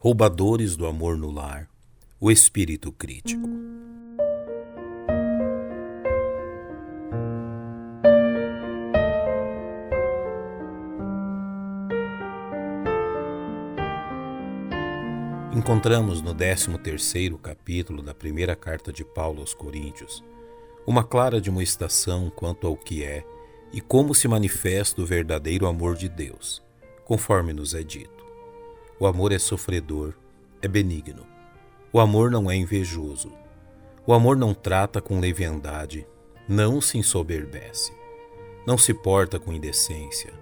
roubadores do amor no lar, o espírito crítico. Encontramos no 13º capítulo da primeira carta de Paulo aos Coríntios uma clara demonstração quanto ao que é e como se manifesta o verdadeiro amor de Deus, conforme nos é dito. O amor é sofredor, é benigno. O amor não é invejoso. O amor não trata com leviandade, não se ensoberbece. Não se porta com indecência,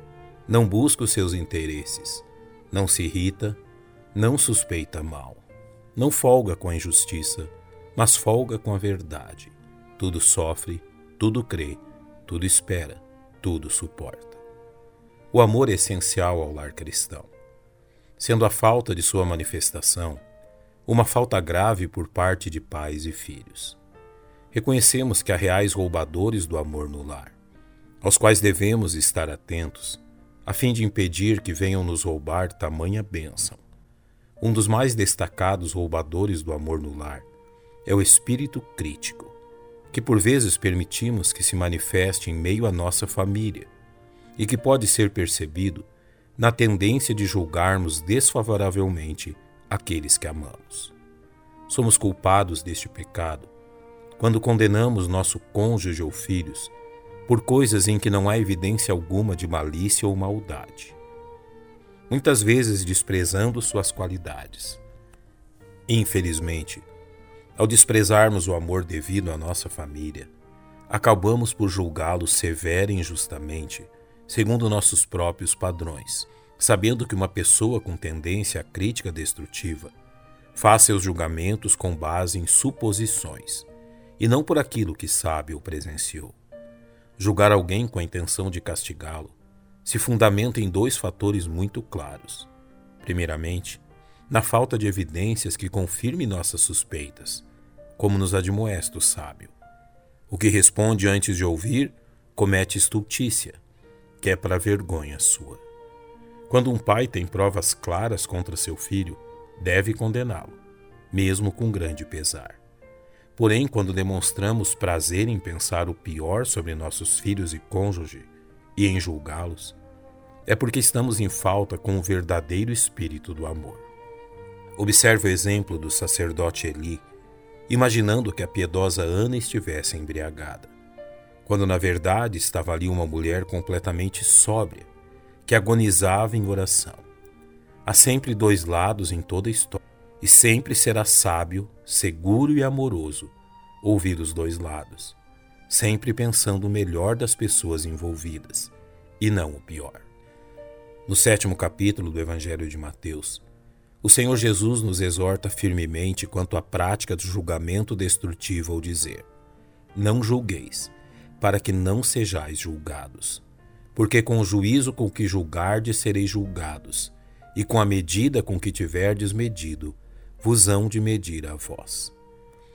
não busca os seus interesses, não se irrita, não suspeita mal. Não folga com a injustiça, mas folga com a verdade. Tudo sofre, tudo crê, tudo espera, tudo suporta. O amor é essencial ao lar cristão sendo a falta de sua manifestação uma falta grave por parte de pais e filhos. Reconhecemos que há reais roubadores do amor no lar, aos quais devemos estar atentos, a fim de impedir que venham nos roubar tamanha bênção. Um dos mais destacados roubadores do amor no lar é o espírito crítico, que por vezes permitimos que se manifeste em meio à nossa família e que pode ser percebido na tendência de julgarmos desfavoravelmente aqueles que amamos. Somos culpados deste pecado quando condenamos nosso cônjuge ou filhos por coisas em que não há evidência alguma de malícia ou maldade. Muitas vezes desprezando suas qualidades. Infelizmente, ao desprezarmos o amor devido à nossa família, acabamos por julgá-los severa e injustamente segundo nossos próprios padrões, sabendo que uma pessoa com tendência à crítica destrutiva faz seus julgamentos com base em suposições e não por aquilo que sabe ou presenciou. Julgar alguém com a intenção de castigá-lo se fundamenta em dois fatores muito claros. Primeiramente, na falta de evidências que confirme nossas suspeitas, como nos admoesta o sábio. O que responde antes de ouvir comete estultícia que é para vergonha sua. Quando um pai tem provas claras contra seu filho, deve condená-lo, mesmo com grande pesar. Porém, quando demonstramos prazer em pensar o pior sobre nossos filhos e cônjuge e em julgá-los, é porque estamos em falta com o verdadeiro espírito do amor. Observe o exemplo do sacerdote Eli, imaginando que a piedosa Ana estivesse embriagada quando na verdade estava ali uma mulher completamente sóbria, que agonizava em oração. Há sempre dois lados em toda a história, e sempre será sábio, seguro e amoroso ouvir os dois lados, sempre pensando o melhor das pessoas envolvidas e não o pior. No sétimo capítulo do Evangelho de Mateus, o Senhor Jesus nos exorta firmemente quanto à prática do julgamento destrutivo ao dizer: Não julgueis para que não sejais julgados. Porque com o juízo com que julgardes sereis julgados, e com a medida com que tiverdes medido, vos hão de medir a vós.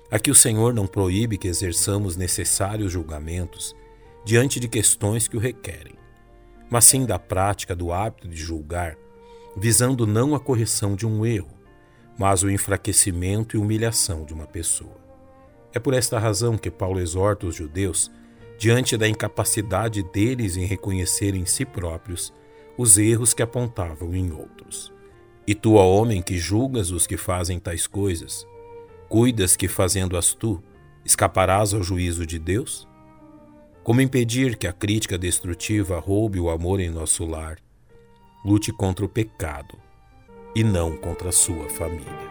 Aqui o Senhor não proíbe que exerçamos necessários julgamentos diante de questões que o requerem, mas sim da prática do hábito de julgar, visando não a correção de um erro, mas o enfraquecimento e humilhação de uma pessoa. É por esta razão que Paulo exorta os judeus diante da incapacidade deles em reconhecer em si próprios os erros que apontavam em outros. E tu, ó homem, que julgas os que fazem tais coisas, cuidas que, fazendo-as tu, escaparás ao juízo de Deus? Como impedir que a crítica destrutiva roube o amor em nosso lar? Lute contra o pecado e não contra a sua família.